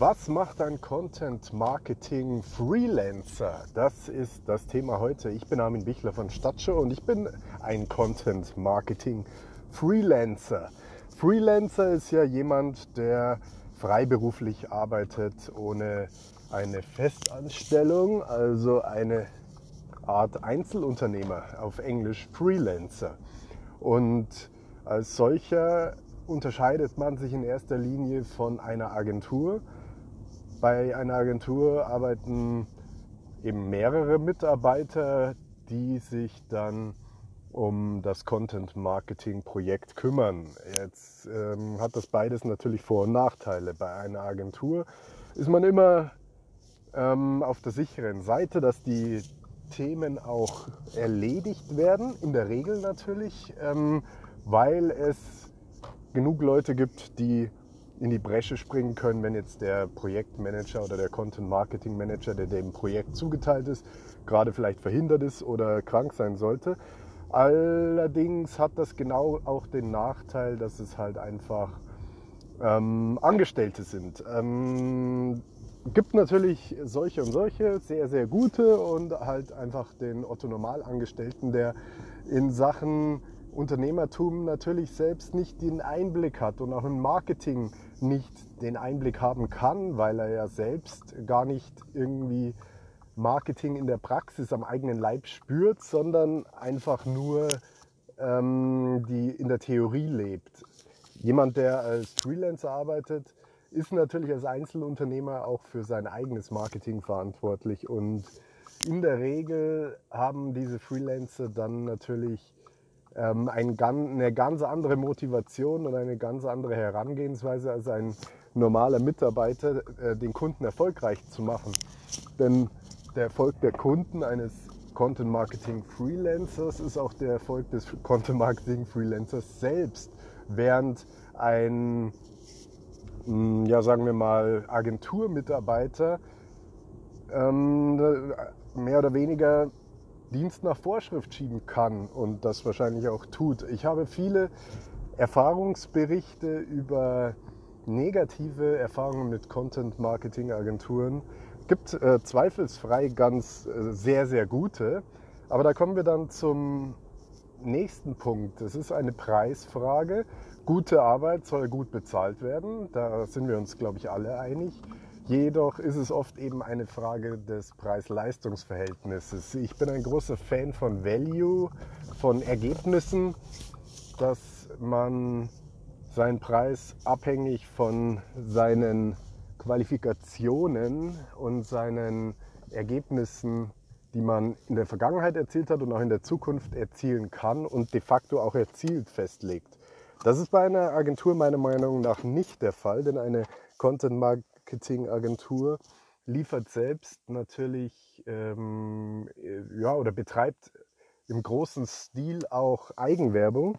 Was macht ein Content Marketing Freelancer? Das ist das Thema heute. Ich bin Armin Bichler von Stadtshow und ich bin ein Content Marketing Freelancer. Freelancer ist ja jemand, der freiberuflich arbeitet ohne eine Festanstellung, also eine Art Einzelunternehmer, auf Englisch Freelancer. Und als solcher unterscheidet man sich in erster Linie von einer Agentur. Bei einer Agentur arbeiten eben mehrere Mitarbeiter, die sich dann um das Content Marketing Projekt kümmern. Jetzt ähm, hat das beides natürlich Vor- und Nachteile. Bei einer Agentur ist man immer ähm, auf der sicheren Seite, dass die Themen auch erledigt werden, in der Regel natürlich, ähm, weil es genug Leute gibt, die in die Bresche springen können, wenn jetzt der Projektmanager oder der Content Marketing Manager, der dem Projekt zugeteilt ist, gerade vielleicht verhindert ist oder krank sein sollte. Allerdings hat das genau auch den Nachteil, dass es halt einfach ähm, Angestellte sind. Ähm, gibt natürlich solche und solche, sehr, sehr gute und halt einfach den Otto Normalangestellten, der in Sachen Unternehmertum natürlich selbst nicht den Einblick hat und auch im Marketing nicht den Einblick haben kann, weil er ja selbst gar nicht irgendwie Marketing in der Praxis am eigenen Leib spürt, sondern einfach nur ähm, die in der Theorie lebt. Jemand, der als Freelancer arbeitet, ist natürlich als Einzelunternehmer auch für sein eigenes Marketing verantwortlich und in der Regel haben diese Freelancer dann natürlich ähm, ein, eine ganz andere Motivation und eine ganz andere Herangehensweise als ein normaler Mitarbeiter, äh, den Kunden erfolgreich zu machen. Denn der Erfolg der Kunden eines Content Marketing Freelancers ist auch der Erfolg des Content Marketing Freelancers selbst, während ein hm, ja, sagen wir mal, Agenturmitarbeiter ähm, mehr oder weniger Dienst nach Vorschrift schieben kann und das wahrscheinlich auch tut. Ich habe viele Erfahrungsberichte über negative Erfahrungen mit Content-Marketing-Agenturen. Gibt äh, zweifelsfrei ganz äh, sehr, sehr gute. Aber da kommen wir dann zum nächsten Punkt. Das ist eine Preisfrage. Gute Arbeit soll gut bezahlt werden. Da sind wir uns, glaube ich, alle einig. Jedoch ist es oft eben eine Frage des Preis-Leistungs-Verhältnisses. Ich bin ein großer Fan von Value, von Ergebnissen, dass man seinen Preis abhängig von seinen Qualifikationen und seinen Ergebnissen, die man in der Vergangenheit erzielt hat und auch in der Zukunft erzielen kann und de facto auch erzielt festlegt. Das ist bei einer Agentur meiner Meinung nach nicht der Fall, denn eine Content-Marketing-Agentur liefert selbst natürlich ähm, ja, oder betreibt im großen Stil auch Eigenwerbung,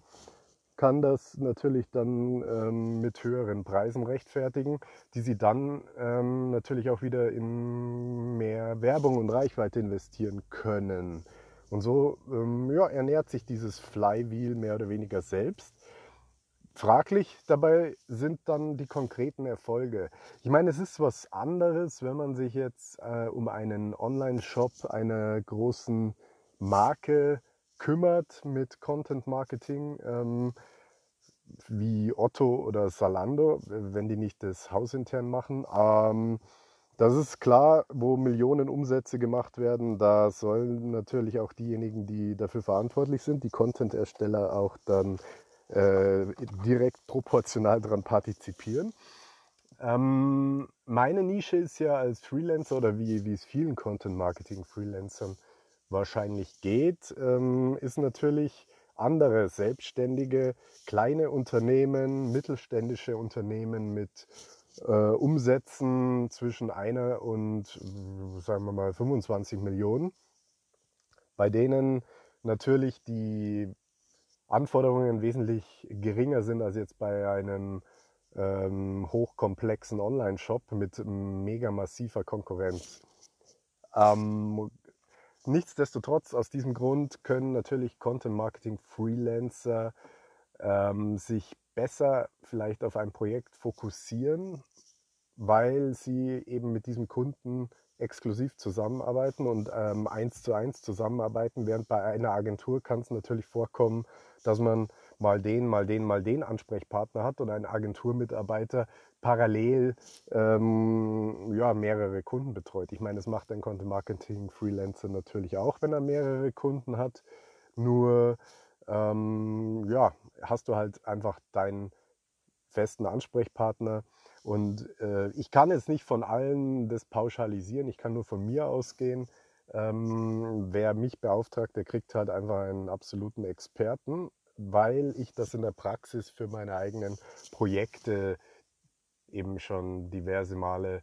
kann das natürlich dann ähm, mit höheren Preisen rechtfertigen, die sie dann ähm, natürlich auch wieder in mehr Werbung und Reichweite investieren können. Und so ähm, ja, ernährt sich dieses Flywheel mehr oder weniger selbst. Fraglich dabei sind dann die konkreten Erfolge. Ich meine, es ist was anderes, wenn man sich jetzt äh, um einen Online-Shop einer großen Marke kümmert mit Content Marketing, ähm, wie Otto oder Salando, wenn die nicht das hausintern machen. Ähm, das ist klar, wo Millionen Umsätze gemacht werden, da sollen natürlich auch diejenigen, die dafür verantwortlich sind, die Content-Ersteller auch dann äh, direkt proportional daran partizipieren. Ähm, meine Nische ist ja als Freelancer oder wie, wie es vielen Content-Marketing-Freelancern wahrscheinlich geht, ähm, ist natürlich andere selbstständige, kleine Unternehmen, mittelständische Unternehmen mit äh, Umsätzen zwischen einer und, sagen wir mal, 25 Millionen, bei denen natürlich die Anforderungen wesentlich geringer sind als jetzt bei einem ähm, hochkomplexen Online-Shop mit mega massiver Konkurrenz. Ähm, nichtsdestotrotz, aus diesem Grund können natürlich Content-Marketing-Freelancer ähm, sich besser vielleicht auf ein Projekt fokussieren weil sie eben mit diesem Kunden exklusiv zusammenarbeiten und ähm, eins zu eins zusammenarbeiten, während bei einer Agentur kann es natürlich vorkommen, dass man mal den, mal den, mal den Ansprechpartner hat und ein Agenturmitarbeiter parallel ähm, ja, mehrere Kunden betreut. Ich meine, das macht ein Content Marketing Freelancer natürlich auch, wenn er mehrere Kunden hat. Nur ähm, ja, hast du halt einfach deinen festen Ansprechpartner. Und äh, ich kann jetzt nicht von allen das pauschalisieren, ich kann nur von mir ausgehen. Ähm, wer mich beauftragt, der kriegt halt einfach einen absoluten Experten, weil ich das in der Praxis für meine eigenen Projekte eben schon diverse Male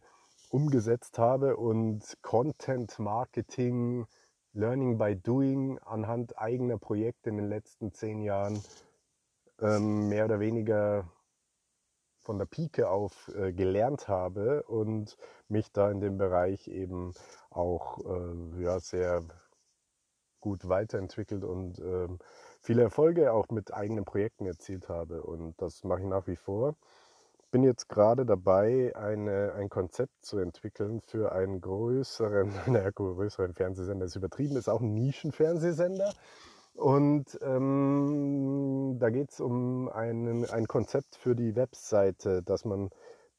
umgesetzt habe und Content Marketing, Learning by Doing anhand eigener Projekte in den letzten zehn Jahren ähm, mehr oder weniger von der Pike auf äh, gelernt habe und mich da in dem Bereich eben auch äh, ja, sehr gut weiterentwickelt und äh, viele Erfolge auch mit eigenen Projekten erzielt habe. Und das mache ich nach wie vor. Bin jetzt gerade dabei, eine, ein Konzept zu entwickeln für einen größeren, naja, größeren Fernsehsender. Das ist übertrieben, ist auch ein Nischenfernsehsender. Und ähm, da geht es um einen, ein Konzept für die Webseite, dass man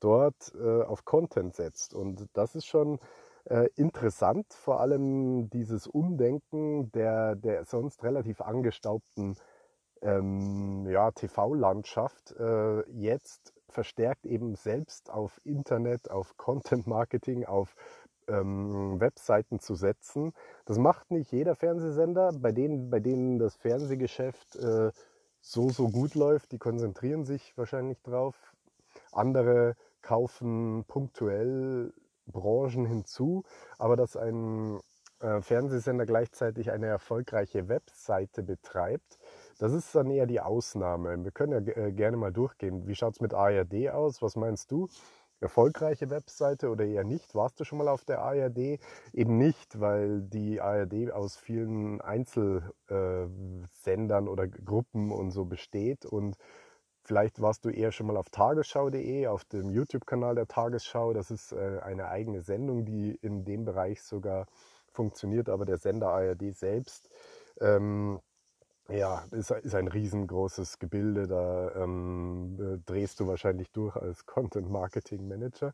dort äh, auf Content setzt. Und das ist schon äh, interessant, vor allem dieses Umdenken der, der sonst relativ angestaubten ähm, ja, TV-Landschaft äh, jetzt verstärkt eben selbst auf Internet, auf Content Marketing, auf ähm, Webseiten zu setzen. Das macht nicht jeder Fernsehsender. Bei denen, bei denen das Fernsehgeschäft äh, so, so gut läuft, die konzentrieren sich wahrscheinlich drauf. Andere kaufen punktuell Branchen hinzu, aber dass ein äh, Fernsehsender gleichzeitig eine erfolgreiche Webseite betreibt, das ist dann eher die Ausnahme. Wir können ja äh, gerne mal durchgehen. Wie schaut es mit ARD aus? Was meinst du? Erfolgreiche Webseite oder eher nicht? Warst du schon mal auf der ARD? Eben nicht, weil die ARD aus vielen Einzelsendern äh, oder Gruppen und so besteht und Vielleicht warst du eher schon mal auf tagesschau.de, auf dem YouTube-Kanal der Tagesschau. Das ist äh, eine eigene Sendung, die in dem Bereich sogar funktioniert, aber der Sender ARD selbst ähm, ja, ist, ist ein riesengroßes Gebilde. Da ähm, äh, drehst du wahrscheinlich durch als Content Marketing Manager.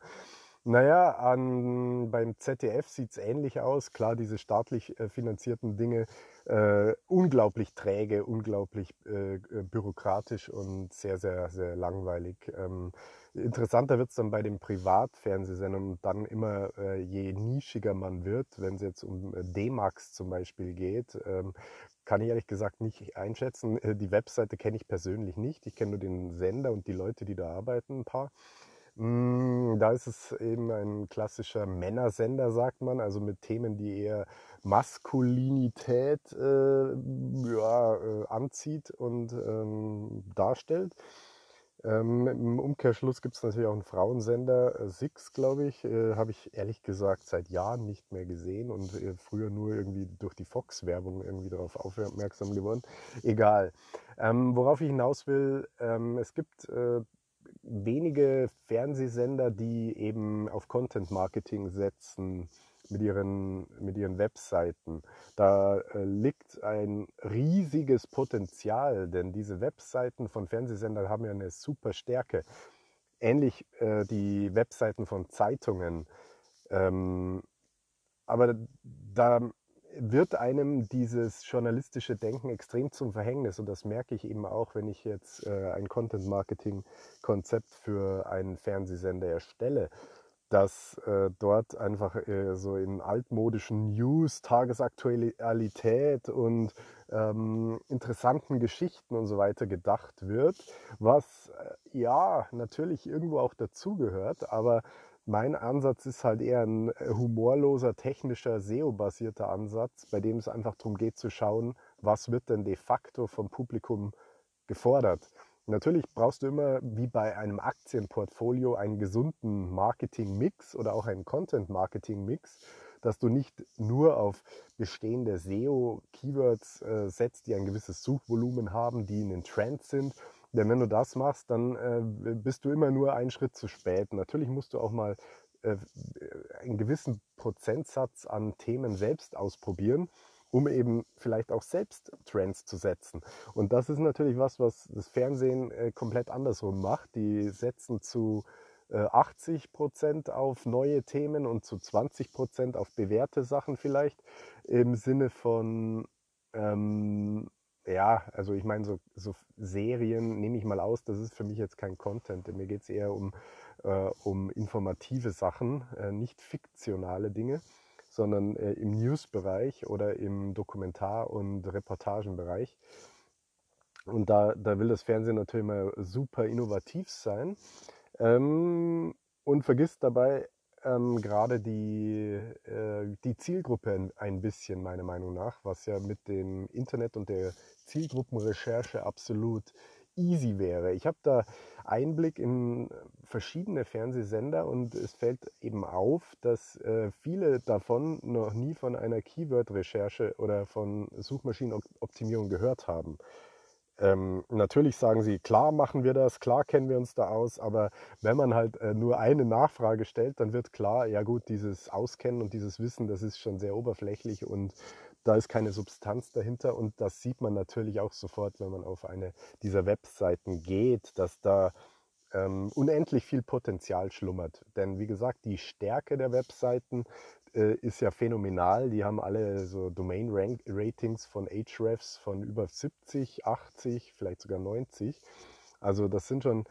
Naja, an, beim ZDF sieht es ähnlich aus. Klar, diese staatlich äh, finanzierten Dinge, äh, unglaublich träge, unglaublich äh, äh bürokratisch und sehr, sehr, sehr langweilig. Ähm, interessanter wird es dann bei den Privatfernsehsendern und dann immer, äh, je nischiger man wird, wenn es jetzt um D-Max zum Beispiel geht, ähm, kann ich ehrlich gesagt nicht einschätzen. Äh, die Webseite kenne ich persönlich nicht. Ich kenne nur den Sender und die Leute, die da arbeiten, ein paar. Mm, da ist es eben ein klassischer Männersender, sagt man, also mit Themen, die eher Maskulinität äh, ja, äh, anzieht und ähm, darstellt. Ähm, Im Umkehrschluss gibt es natürlich auch einen Frauensender, äh, Six, glaube ich, äh, habe ich ehrlich gesagt seit Jahren nicht mehr gesehen und äh, früher nur irgendwie durch die Fox-Werbung irgendwie darauf aufmerksam geworden. Egal. Ähm, worauf ich hinaus will, ähm, es gibt wenige Fernsehsender, die eben auf Content-Marketing setzen mit ihren, mit ihren Webseiten. Da äh, liegt ein riesiges Potenzial, denn diese Webseiten von Fernsehsendern haben ja eine super Stärke. Ähnlich äh, die Webseiten von Zeitungen. Ähm, aber da wird einem dieses journalistische Denken extrem zum Verhängnis. Und das merke ich eben auch, wenn ich jetzt äh, ein Content-Marketing-Konzept für einen Fernsehsender erstelle dass äh, dort einfach äh, so in altmodischen News, Tagesaktualität und ähm, interessanten Geschichten und so weiter gedacht wird, was äh, ja natürlich irgendwo auch dazugehört, aber mein Ansatz ist halt eher ein äh, humorloser, technischer, SEO-basierter Ansatz, bei dem es einfach darum geht zu schauen, was wird denn de facto vom Publikum gefordert. Natürlich brauchst du immer, wie bei einem Aktienportfolio, einen gesunden Marketing-Mix oder auch einen Content-Marketing-Mix, dass du nicht nur auf bestehende SEO-Keywords äh, setzt, die ein gewisses Suchvolumen haben, die in den Trends sind Denn wenn du das machst, dann äh, bist du immer nur einen Schritt zu spät. Natürlich musst du auch mal äh, einen gewissen Prozentsatz an Themen selbst ausprobieren, um eben vielleicht auch selbst Trends zu setzen. Und das ist natürlich was, was das Fernsehen äh, komplett andersrum macht. Die setzen zu 80 äh, Prozent auf neue Themen und zu 20 Prozent auf bewährte Sachen vielleicht im Sinne von ähm, ja, also ich meine, so, so, Serien nehme ich mal aus, das ist für mich jetzt kein Content. Mir geht es eher um, äh, um informative Sachen, äh, nicht fiktionale Dinge, sondern äh, im News-Bereich oder im Dokumentar- und Reportagenbereich. Und da, da will das Fernsehen natürlich mal super innovativ sein ähm, und vergisst dabei ähm, gerade die, äh, die Zielgruppe ein bisschen, meiner Meinung nach, was ja mit dem Internet und der Zielgruppenrecherche absolut easy wäre. Ich habe da Einblick in verschiedene Fernsehsender und es fällt eben auf, dass äh, viele davon noch nie von einer Keyword-Recherche oder von Suchmaschinenoptimierung gehört haben. Ähm, natürlich sagen sie, klar machen wir das, klar kennen wir uns da aus, aber wenn man halt äh, nur eine Nachfrage stellt, dann wird klar, ja gut, dieses Auskennen und dieses Wissen, das ist schon sehr oberflächlich und da ist keine Substanz dahinter und das sieht man natürlich auch sofort, wenn man auf eine dieser Webseiten geht, dass da ähm, unendlich viel Potenzial schlummert. Denn wie gesagt, die Stärke der Webseiten äh, ist ja phänomenal. Die haben alle so Domain-Ratings von Ahrefs von über 70, 80, vielleicht sogar 90. Also das sind schon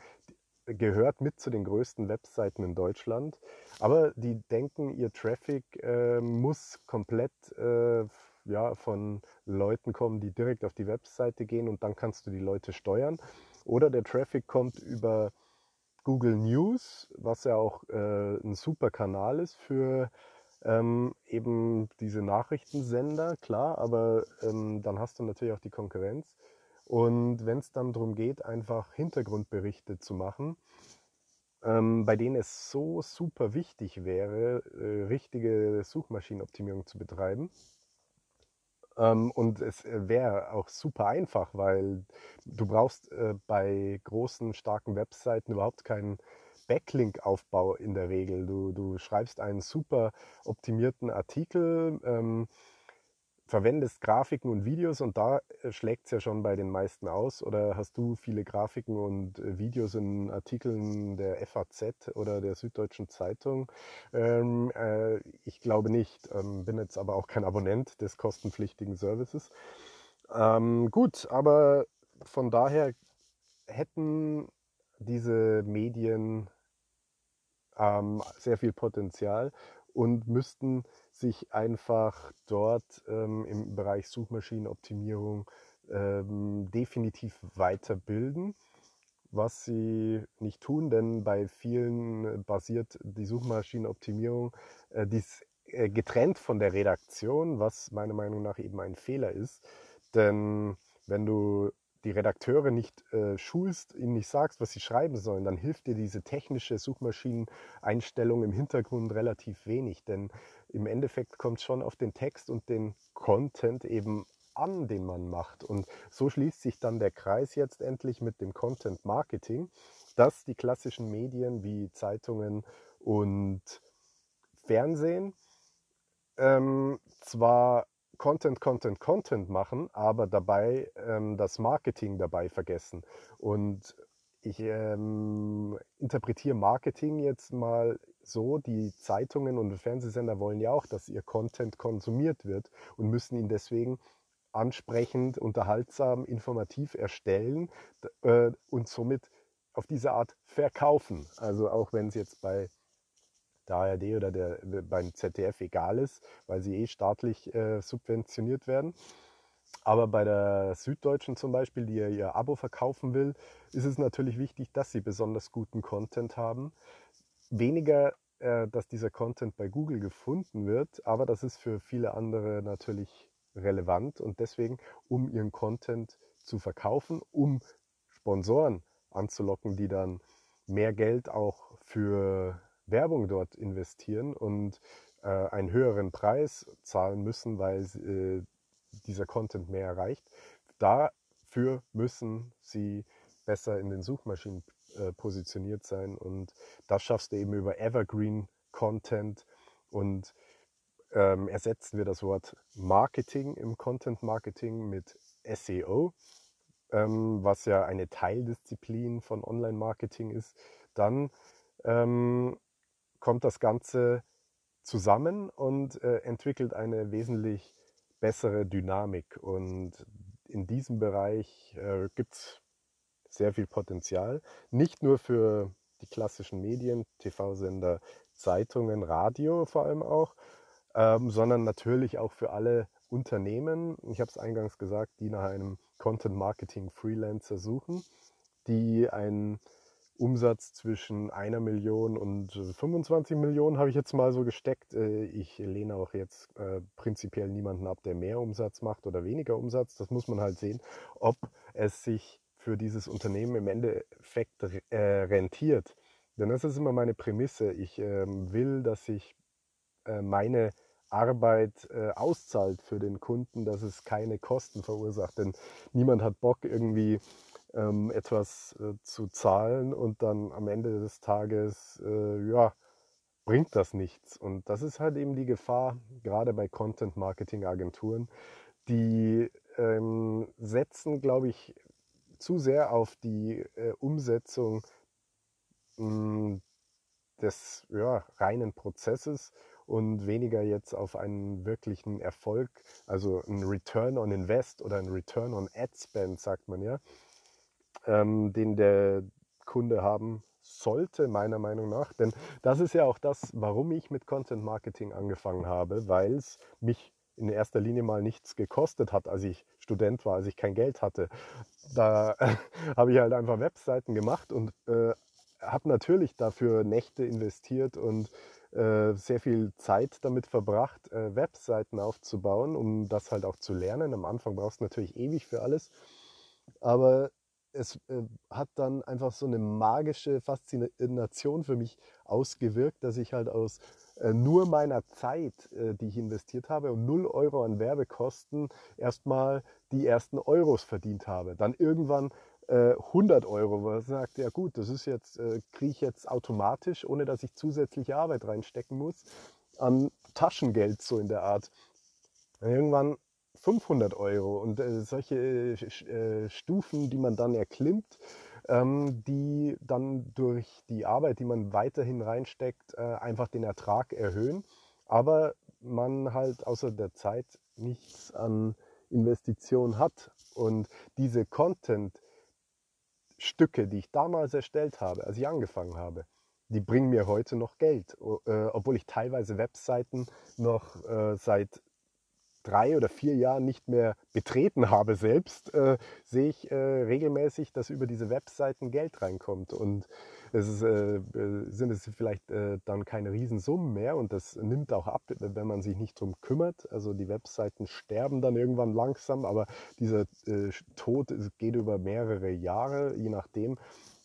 gehört mit zu den größten Webseiten in Deutschland. Aber die denken, ihr Traffic äh, muss komplett äh, ja, von Leuten kommen, die direkt auf die Webseite gehen und dann kannst du die Leute steuern. Oder der Traffic kommt über Google News, was ja auch äh, ein super Kanal ist für ähm, eben diese Nachrichtensender, klar, aber ähm, dann hast du natürlich auch die Konkurrenz. Und wenn es dann darum geht, einfach Hintergrundberichte zu machen, ähm, bei denen es so super wichtig wäre, äh, richtige Suchmaschinenoptimierung zu betreiben. Ähm, und es wäre auch super einfach, weil du brauchst äh, bei großen, starken Webseiten überhaupt keinen Backlink-Aufbau in der Regel. Du, du schreibst einen super optimierten Artikel, ähm, verwendest Grafiken und Videos und da äh, schlägt es ja schon bei den meisten aus. Oder hast du viele Grafiken und äh, Videos in Artikeln der FAZ oder der Süddeutschen Zeitung? Ähm, äh, ich glaube nicht. Ähm, bin jetzt aber auch kein Abonnent des kostenpflichtigen Services. Ähm, gut, aber von daher hätten diese Medien ähm, sehr viel Potenzial und müssten sich einfach dort ähm, im Bereich Suchmaschinenoptimierung ähm, definitiv weiterbilden, was sie nicht tun, denn bei vielen basiert die Suchmaschinenoptimierung äh, dies, äh, getrennt von der Redaktion, was meiner Meinung nach eben ein Fehler ist. Denn wenn du die Redakteure nicht äh, schulst, ihnen nicht sagst, was sie schreiben sollen, dann hilft dir diese technische Suchmaschineneinstellung im Hintergrund relativ wenig. Denn im Endeffekt kommt es schon auf den Text und den Content eben an, den man macht. Und so schließt sich dann der Kreis jetzt endlich mit dem Content Marketing, dass die klassischen Medien wie Zeitungen und Fernsehen ähm, zwar Content, Content, Content machen, aber dabei ähm, das Marketing dabei vergessen. Und ich ähm, interpretiere Marketing jetzt mal so, die Zeitungen und Fernsehsender wollen ja auch, dass ihr Content konsumiert wird und müssen ihn deswegen ansprechend, unterhaltsam, informativ erstellen äh, und somit auf diese Art verkaufen. Also auch wenn es jetzt bei der ARD oder der, beim ZDF egal ist, weil sie eh staatlich äh, subventioniert werden. Aber bei der Süddeutschen zum Beispiel, die ja ihr Abo verkaufen will, ist es natürlich wichtig, dass sie besonders guten Content haben. Weniger, äh, dass dieser Content bei Google gefunden wird, aber das ist für viele andere natürlich relevant und deswegen, um ihren Content zu verkaufen, um Sponsoren anzulocken, die dann mehr Geld auch für Werbung dort investieren und äh, einen höheren Preis zahlen müssen, weil äh, dieser Content mehr erreicht. Dafür müssen sie besser in den Suchmaschinen äh, positioniert sein. Und das schaffst du eben über Evergreen Content und ähm, ersetzen wir das Wort Marketing im Content Marketing mit SEO, ähm, was ja eine Teildisziplin von Online Marketing ist, dann ähm, kommt das Ganze zusammen und äh, entwickelt eine wesentlich bessere Dynamik. Und in diesem Bereich äh, gibt es sehr viel Potenzial. Nicht nur für die klassischen Medien, TV-Sender, Zeitungen, Radio vor allem auch, ähm, sondern natürlich auch für alle Unternehmen, ich habe es eingangs gesagt, die nach einem Content Marketing Freelancer suchen, die einen Umsatz zwischen einer Million und 25 Millionen habe ich jetzt mal so gesteckt. Äh, ich lehne auch jetzt äh, prinzipiell niemanden ab, der mehr Umsatz macht oder weniger Umsatz. Das muss man halt sehen, ob es sich für dieses Unternehmen im Endeffekt äh, rentiert. Denn das ist immer meine Prämisse. Ich ähm, will, dass sich meine Arbeit auszahlt für den Kunden, dass es keine Kosten verursacht. Denn niemand hat Bock irgendwie ähm, etwas äh, zu zahlen und dann am Ende des Tages, äh, ja, bringt das nichts. Und das ist halt eben die Gefahr, gerade bei Content-Marketing-Agenturen, die ähm, setzen, glaube ich, zu sehr auf die äh, Umsetzung mh, hm, des ja, reinen Prozesses und weniger jetzt auf einen wirklichen Erfolg, also ein Return on Invest oder ein Return on Ad Spend, sagt man ja ähm, den der Kunde haben sollte, meiner Meinung nach. Denn das ist ja auch das, warum ich mit Content Marketing angefangen habe, weil es mich in erster Linie mal nichts gekostet hat, als ich Student war, als ich kein Geld hatte. Da habe ich halt einfach Webseiten gemacht und äh, habe natürlich dafür Nächte investiert und äh, sehr viel Zeit damit verbracht, äh, Webseiten aufzubauen, um das halt auch zu lernen. Am Anfang brauchst du natürlich ewig für alles. Aber es äh, hat dann einfach so eine magische Faszination für mich ausgewirkt, dass ich halt aus äh, nur meiner Zeit, äh, die ich investiert habe, und 0 Euro an Werbekosten erstmal die ersten Euros verdient habe. Dann irgendwann 100 äh, Euro, wo man sagt, ja gut, das ist jetzt, äh, kriege ich jetzt automatisch, ohne dass ich zusätzliche Arbeit reinstecken muss, an Taschengeld so in der Art. Irgendwann 500 Euro und äh, solche äh, Stufen, die man dann erklimmt, ähm, die dann durch die Arbeit, die man weiterhin reinsteckt, äh, einfach den Ertrag erhöhen, aber man halt außer der Zeit nichts an Investition hat. Und diese Content-Stücke, die ich damals erstellt habe, als ich angefangen habe, die bringen mir heute noch Geld, äh, obwohl ich teilweise Webseiten noch äh, seit drei oder vier Jahren nicht mehr betreten habe selbst, äh, sehe ich äh, regelmäßig, dass über diese Webseiten Geld reinkommt. Und es ist, äh, äh sind es vielleicht äh, dann keine Riesensummen mehr und das nimmt auch ab, wenn man sich nicht drum kümmert. Also die Webseiten sterben dann irgendwann langsam, aber dieser äh, Tod geht über mehrere Jahre, je nachdem,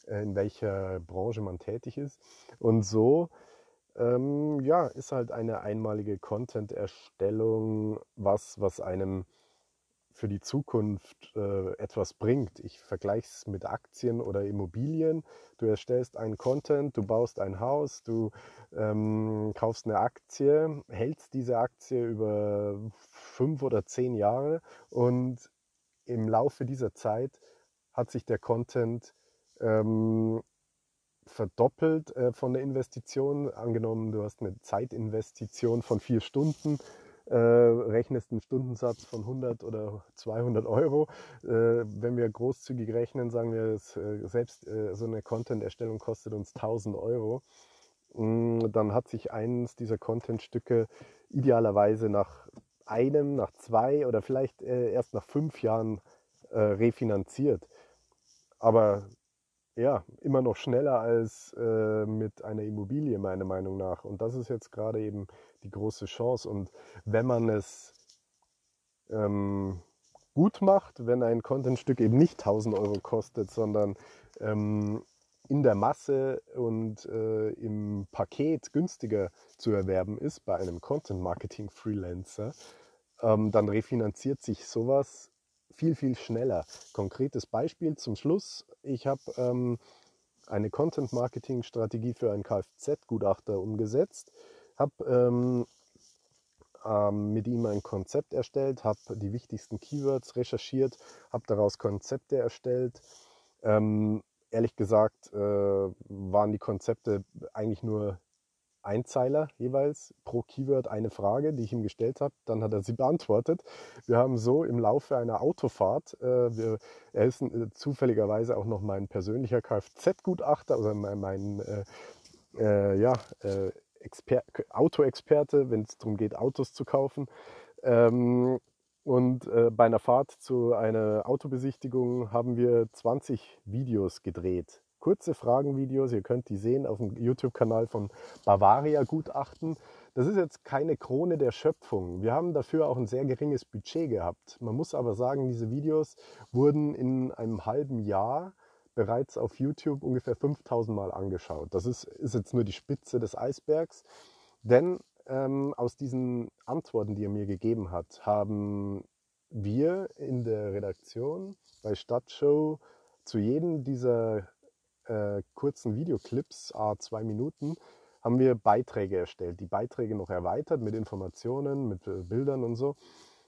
in welcher Branche man tätig ist. Und so ähm, ja, ist halt eine einmalige Content-Erstellung, was, was einem für die Zukunft äh, etwas bringt. Ich vergleiche es mit Aktien oder Immobilien. Du erstellst einen Content, du baust ein Haus, du ähm, kaufst eine Aktie, hältst diese Aktie über fünf oder zehn Jahre und im Laufe dieser Zeit hat sich der Content ähm, verdoppelt äh, von der Investition. Angenommen, du hast eine Zeitinvestition von vier Stunden, äh, rechnest einen Stundensatz von 100 oder 200 Euro. Äh, wenn wir großzügig rechnen, sagen wir, dass, äh, selbst äh, so eine Content-Erstellung kostet uns 1000 Euro. Mm, dann hat sich eines dieser Content-Stücke idealerweise nach einem, nach zwei oder vielleicht äh, erst nach fünf Jahren refinanziert. Aber ja, immer noch schneller als äh, mit einer Immobilie, meiner Meinung nach. Und das ist jetzt gerade eben die große Chance. Und wenn man es ähm, gut macht, wenn ein Contentstück eben nicht 1000 Euro kostet, sondern ähm, in der Masse und äh, im Paket günstiger zu erwerben ist bei einem Content Marketing Freelancer, ähm, dann refinanziert sich sowas viel, viel schneller. Konkretes Beispiel zum Schluss. Ich habe ähm, eine Content-Marketing-Strategie für einen Kfz-Gutachter umgesetzt, habe ähm, ähm, mit ihm ein Konzept erstellt, habe die wichtigsten Keywords recherchiert, habe daraus Konzepte erstellt. Ähm, ehrlich gesagt äh, waren die Konzepte eigentlich nur Einzeiler jeweils pro Keyword eine Frage, die ich ihm gestellt habe. Dann hat er sie beantwortet. Wir haben so im Laufe einer Autofahrt, äh, wir, er ist äh, zufälligerweise auch noch mein persönlicher Kfz-Gutachter, also mein, mein äh, äh ja, äh, Autoexperte, wenn es darum geht, Autos zu kaufen. Ähm, und äh, bei einer Fahrt zu einer Autobesichtigung haben wir 20 Videos gedreht kurze Fragenvideos. Ihr könnt die sehen auf dem YouTube-Kanal von Bavaria Gutachten. Das ist jetzt keine Krone der Schöpfung. Wir haben dafür auch ein sehr geringes Budget gehabt. Man muss aber sagen, diese Videos wurden in einem halben Jahr bereits auf YouTube ungefähr 5000 Mal angeschaut. Das ist, ist jetzt nur die Spitze des Eisbergs. Denn ähm, aus diesen Antworten, die er mir gegeben hat, haben wir in der Redaktion bei Stadtshow zu jedem dieser äh, kurzen Videoclips, a zwei Minuten, haben wir Beiträge erstellt. Die Beiträge noch erweitert mit Informationen, mit äh, Bildern und so.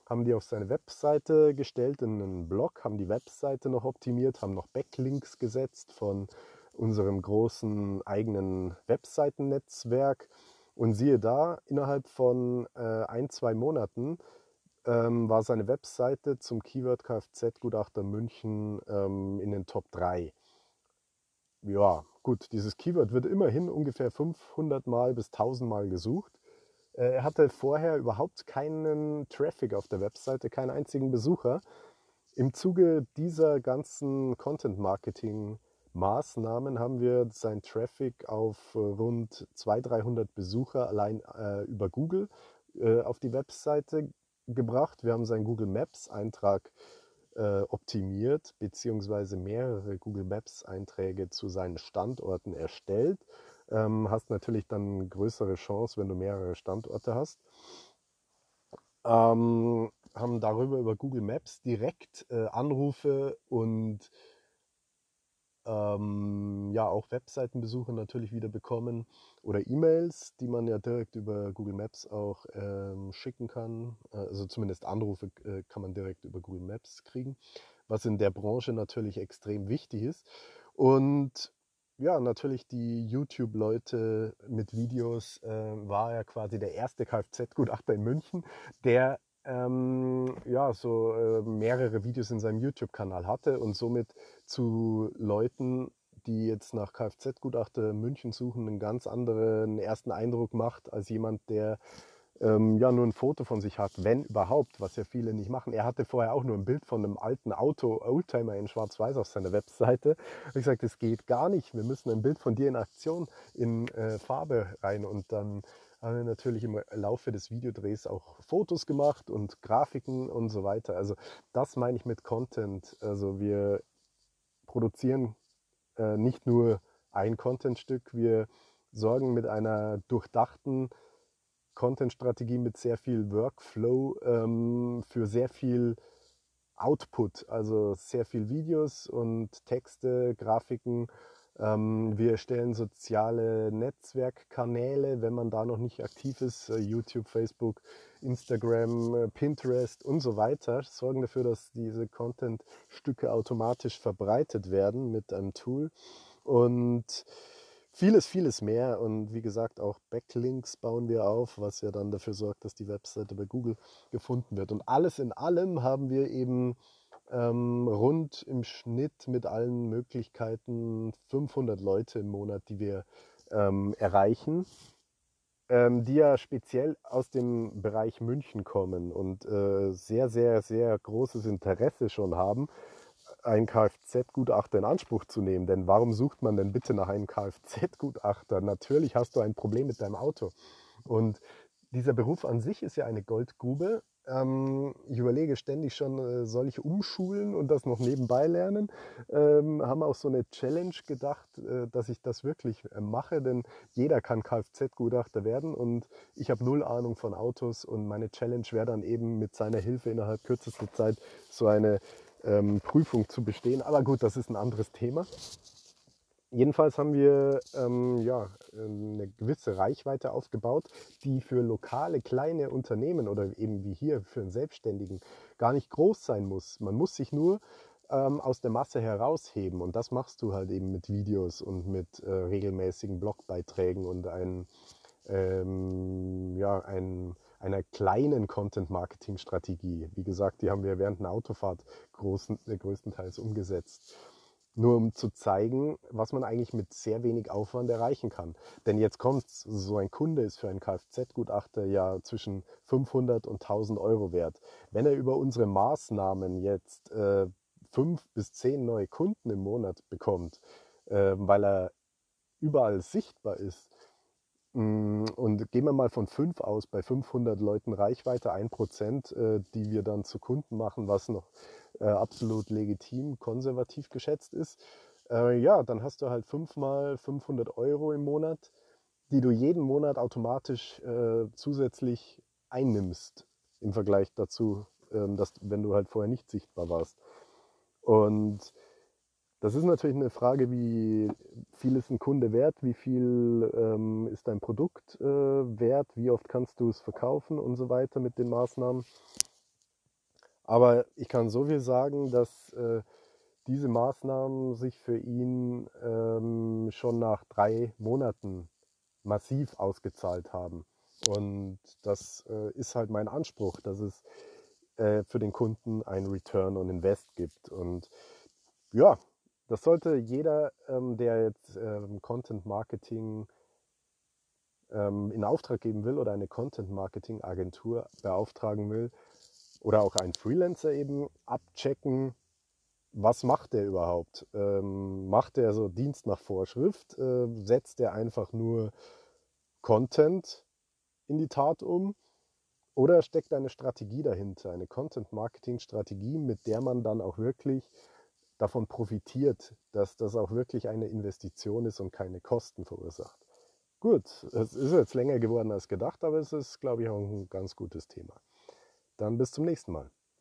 Haben die auf seine Webseite gestellt in einen Blog, haben die Webseite noch optimiert, haben noch Backlinks gesetzt von unserem großen eigenen Webseitennetzwerk. Und siehe da, innerhalb von äh, ein, zwei Monaten ähm, war seine Webseite zum Keyword Kfz-Gutachter München ähm, in den Top 3 ja, gut, dieses Keyword wird immerhin ungefähr 500 Mal bis 1000 Mal gesucht. Äh, er hatte vorher überhaupt keinen Traffic auf der Webseite, keinen einzigen Besucher. Im Zuge dieser ganzen Content-Marketing-Maßnahmen haben wir seinen Traffic auf rund 200, 300 Besucher allein äh, über Google äh, auf die Webseite gebracht. Wir haben seinen Google Maps-Eintrag äh, optimiert beziehungsweise mehrere Google Maps Einträge zu seinen Standorten erstellt. Ähm, hast natürlich dann größere Chance, wenn du mehrere Standorte hast. Ähm, haben darüber über Google Maps direkt äh, Anrufe und ähm, ja auch Webseitenbesuche natürlich wieder bekommen oder E-Mails, die man ja direkt über Google Maps auch ähm, schicken kann. Äh, also zumindest Anrufe äh, kann man direkt über Google Maps kriegen, was in der Branche natürlich extrem wichtig ist. Und ja, natürlich die YouTube-Leute mit Videos äh, war ja quasi der erste Kfz-Gutachter in München, der ähm, ja, so äh, mehrere Videos in seinem YouTube-Kanal hatte und somit zu Leuten, die jetzt nach Kfz-Gutachter München suchen, einen ganz anderen ersten Eindruck macht als jemand, der ähm, ja nur ein Foto von sich hat, wenn überhaupt, was ja viele nicht machen. Er hatte vorher auch nur ein Bild von einem alten Auto, Oldtimer in Schwarz-Weiß auf seiner Webseite. Ich gesagt, das geht gar nicht. Wir müssen ein Bild von dir in Aktion in äh, Farbe rein und dann haben wir natürlich im Laufe des Videodrehs auch Fotos gemacht und Grafiken und so weiter. Also das meine ich mit Content. Also wir produzieren äh, nicht nur ein Contentstück, wir sorgen mit einer durchdachten Content-Strategie mit sehr viel Workflow ähm, für sehr viel Output, also sehr viel Videos und Texte, Grafiken wir erstellen soziale Netzwerkkanäle, wenn man da noch nicht aktiv ist, äh, YouTube, Facebook, Instagram, äh, Pinterest und so weiter, sorgen dafür, dass diese Content-Stücke automatisch verbreitet werden mit einem Tool und vieles, vieles mehr. Und wie gesagt, auch Backlinks bauen wir auf, was ja dann dafür sorgt, dass die Webseite bei Google gefunden wird. Und alles in allem haben wir eben ähm, rund im Schnitt mit allen Möglichkeiten 500 Leute im Monat, die wir ähm, erreichen, ähm, die ja speziell aus dem Bereich München kommen und äh, sehr, sehr, sehr großes Interesse schon haben, einen Kfz-Gutachter in Anspruch zu nehmen. Denn warum sucht man denn bitte nach einem Kfz-Gutachter? Natürlich hast du ein Problem mit deinem Auto. Und dieser Beruf an sich ist ja eine Goldgrube ähm, ich überlege ständig schon, äh, soll ich umschulen und das noch nebenbei lernen? Ähm, haben auch so eine Challenge gedacht, äh, dass ich das wirklich äh, mache, denn jeder kann Kfz-Gutachter werden und ich habe null Ahnung von Autos und meine Challenge wäre dann eben mit seiner Hilfe innerhalb kürzester Zeit so eine ähm, Prüfung zu bestehen. Aber gut, das ist ein anderes Thema. Jedenfalls haben wir ähm, ja, eine gewisse Reichweite aufgebaut, die für lokale kleine Unternehmen oder eben wie hier für einen Selbstständigen gar nicht groß sein muss. Man muss sich nur ähm, aus der Masse herausheben und das machst du halt eben mit Videos und mit äh, regelmäßigen Blogbeiträgen und ein, ähm, ja, ein, einer kleinen Content-Marketing-Strategie. Wie gesagt, die haben wir während einer Autofahrt großen, äh, größtenteils umgesetzt. Nur um zu zeigen, was man eigentlich mit sehr wenig Aufwand erreichen kann. Denn jetzt kommt so ein Kunde ist für einen Kfz-Gutachter ja zwischen 500 und 1000 Euro wert. Wenn er über unsere Maßnahmen jetzt äh, fünf bis zehn neue Kunden im Monat bekommt, äh, weil er überall sichtbar ist, und gehen wir mal von fünf aus, bei 500 Leuten Reichweite, ein Prozent, äh, die wir dann zu Kunden machen, was noch äh, absolut legitim, konservativ geschätzt ist, äh, ja, dann hast du halt fünfmal 500 Euro im Monat, die du jeden Monat automatisch zusätzlich einnimmst im Vergleich dazu, ähm, dass, wenn du halt vorher nicht sichtbar warst. Und das ist natürlich eine Frage, wie viel ist ein Kunde wert, wie viel ähm, ist dein Produkt äh, wert, wie oft kannst du es verkaufen und so weiter mit den Maßnahmen. Aber ich kann so viel sagen, dass äh, diese Maßnahmen sich für ihn ähm, schon nach drei Monaten massiv ausgezahlt haben. Und das äh, ist halt mein Anspruch, dass es äh, für den Kunden ein Return on Invest gibt. Und ja, das sollte jeder, ähm, der jetzt ähm, Content Marketing ähm, in Auftrag geben will oder eine Content Marketing Agentur beauftragen will, oder auch ein Freelancer eben abchecken, was macht der überhaupt? Ähm, macht der so Dienst nach Vorschrift? Äh, setzt der einfach nur Content in die Tat um? Oder steckt eine Strategie dahinter, eine Content-Marketing-Strategie, mit der man dann auch wirklich davon profitiert, dass das auch wirklich eine Investition ist und keine Kosten verursacht? Gut, es ist jetzt länger geworden als gedacht, aber es ist, glaube ich, auch ein ganz gutes Thema. Dann bis zum nächsten Mal.